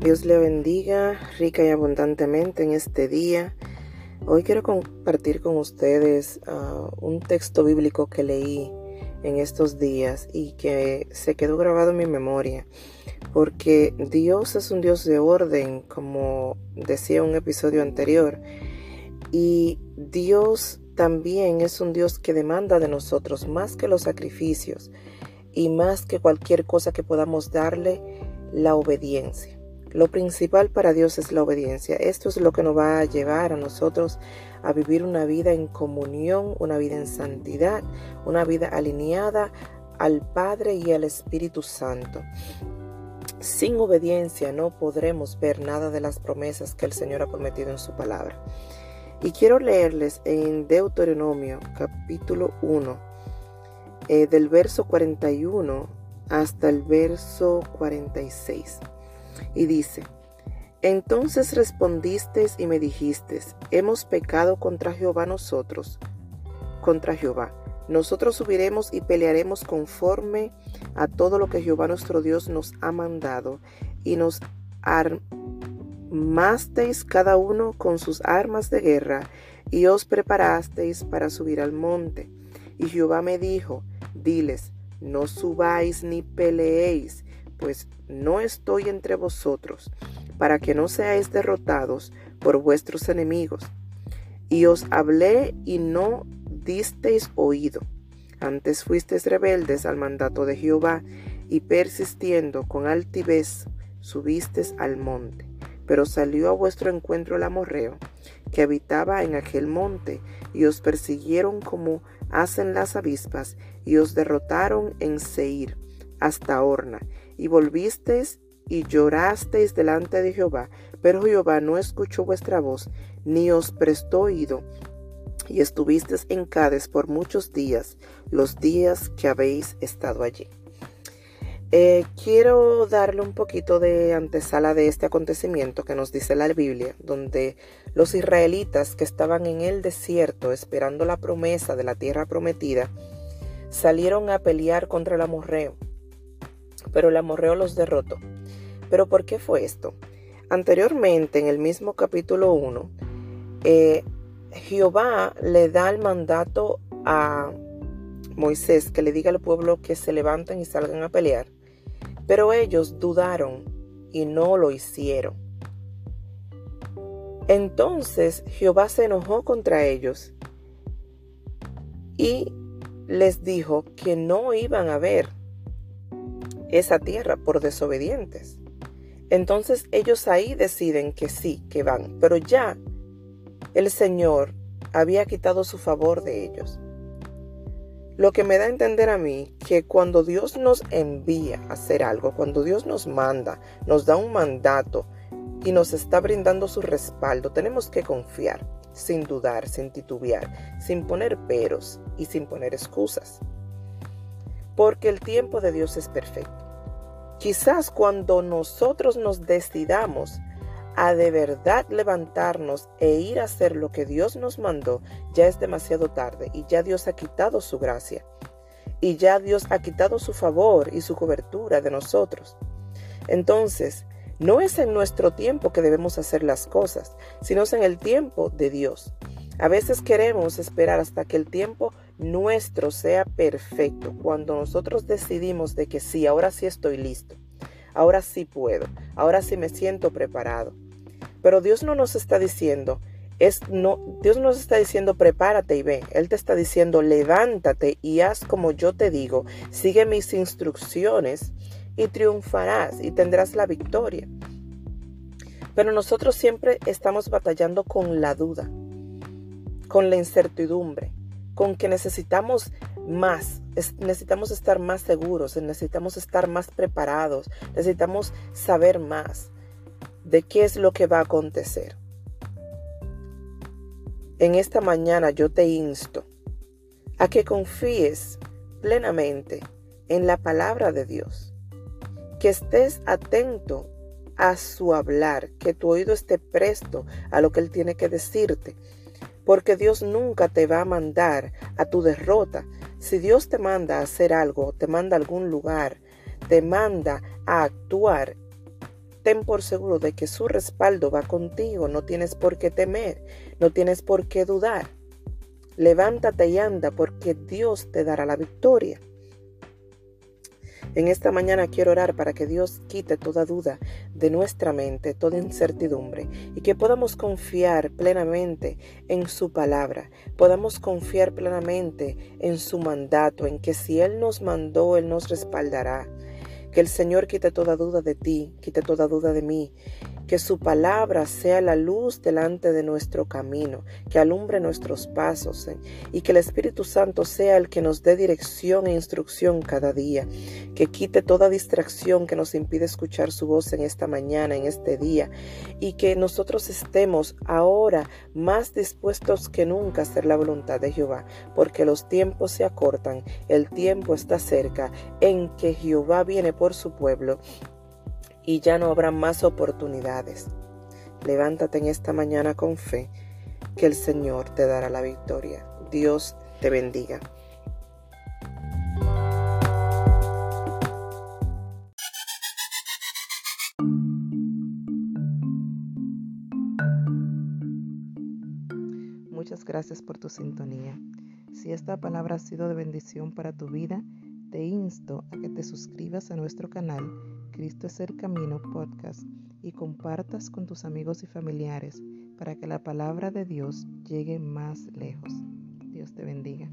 Dios le bendiga rica y abundantemente en este día. Hoy quiero compartir con ustedes uh, un texto bíblico que leí en estos días y que se quedó grabado en mi memoria. Porque Dios es un Dios de orden, como decía un episodio anterior. Y Dios también es un Dios que demanda de nosotros más que los sacrificios y más que cualquier cosa que podamos darle, la obediencia. Lo principal para Dios es la obediencia. Esto es lo que nos va a llevar a nosotros a vivir una vida en comunión, una vida en santidad, una vida alineada al Padre y al Espíritu Santo. Sin obediencia no podremos ver nada de las promesas que el Señor ha prometido en su palabra. Y quiero leerles en Deuteronomio capítulo 1, eh, del verso 41 hasta el verso 46. Y dice, entonces respondisteis y me dijisteis, hemos pecado contra Jehová nosotros, contra Jehová. Nosotros subiremos y pelearemos conforme a todo lo que Jehová nuestro Dios nos ha mandado, y nos armasteis cada uno con sus armas de guerra, y os preparasteis para subir al monte. Y Jehová me dijo, diles, no subáis ni peleéis, pues no estoy entre vosotros, para que no seáis derrotados por vuestros enemigos. Y os hablé y no disteis oído. Antes fuisteis rebeldes al mandato de Jehová, y persistiendo con altivez subisteis al monte. Pero salió a vuestro encuentro el amorreo, que habitaba en aquel monte, y os persiguieron como hacen las avispas, y os derrotaron en Seir, hasta Horna, y volvisteis y llorasteis delante de Jehová, pero Jehová no escuchó vuestra voz, ni os prestó oído, y estuvisteis en Cades por muchos días, los días que habéis estado allí. Eh, quiero darle un poquito de antesala de este acontecimiento que nos dice la Biblia, donde los israelitas que estaban en el desierto esperando la promesa de la tierra prometida, salieron a pelear contra el amorreo pero el amorreo los derrotó. ¿Pero por qué fue esto? Anteriormente, en el mismo capítulo 1, eh, Jehová le da el mandato a Moisés que le diga al pueblo que se levanten y salgan a pelear, pero ellos dudaron y no lo hicieron. Entonces Jehová se enojó contra ellos y les dijo que no iban a ver esa tierra por desobedientes. Entonces ellos ahí deciden que sí, que van, pero ya el Señor había quitado su favor de ellos. Lo que me da a entender a mí que cuando Dios nos envía a hacer algo, cuando Dios nos manda, nos da un mandato y nos está brindando su respaldo, tenemos que confiar, sin dudar, sin titubear, sin poner peros y sin poner excusas porque el tiempo de Dios es perfecto. Quizás cuando nosotros nos decidamos a de verdad levantarnos e ir a hacer lo que Dios nos mandó, ya es demasiado tarde y ya Dios ha quitado su gracia. Y ya Dios ha quitado su favor y su cobertura de nosotros. Entonces, no es en nuestro tiempo que debemos hacer las cosas, sino es en el tiempo de Dios. A veces queremos esperar hasta que el tiempo nuestro sea perfecto, cuando nosotros decidimos de que sí, ahora sí estoy listo, ahora sí puedo, ahora sí me siento preparado. Pero Dios no nos está diciendo, es no, Dios no nos está diciendo prepárate y ve, Él te está diciendo levántate y haz como yo te digo, sigue mis instrucciones y triunfarás y tendrás la victoria. Pero nosotros siempre estamos batallando con la duda con la incertidumbre, con que necesitamos más, necesitamos estar más seguros, necesitamos estar más preparados, necesitamos saber más de qué es lo que va a acontecer. En esta mañana yo te insto a que confíes plenamente en la palabra de Dios, que estés atento a su hablar, que tu oído esté presto a lo que Él tiene que decirte, porque Dios nunca te va a mandar a tu derrota. Si Dios te manda a hacer algo, te manda a algún lugar, te manda a actuar, ten por seguro de que su respaldo va contigo, no tienes por qué temer, no tienes por qué dudar. Levántate y anda porque Dios te dará la victoria. En esta mañana quiero orar para que Dios quite toda duda de nuestra mente, toda incertidumbre y que podamos confiar plenamente en su palabra, podamos confiar plenamente en su mandato, en que si Él nos mandó, Él nos respaldará. Que el Señor quite toda duda de ti, quite toda duda de mí. Que su palabra sea la luz delante de nuestro camino, que alumbre nuestros pasos y que el Espíritu Santo sea el que nos dé dirección e instrucción cada día. Que quite toda distracción que nos impide escuchar su voz en esta mañana, en este día. Y que nosotros estemos ahora más dispuestos que nunca a hacer la voluntad de Jehová, porque los tiempos se acortan, el tiempo está cerca en que Jehová viene por su pueblo y ya no habrá más oportunidades. Levántate en esta mañana con fe, que el Señor te dará la victoria. Dios te bendiga. Muchas gracias por tu sintonía. Si esta palabra ha sido de bendición para tu vida, te insto a que te suscribas a nuestro canal Cristo es el Camino podcast y compartas con tus amigos y familiares para que la palabra de Dios llegue más lejos. Dios te bendiga.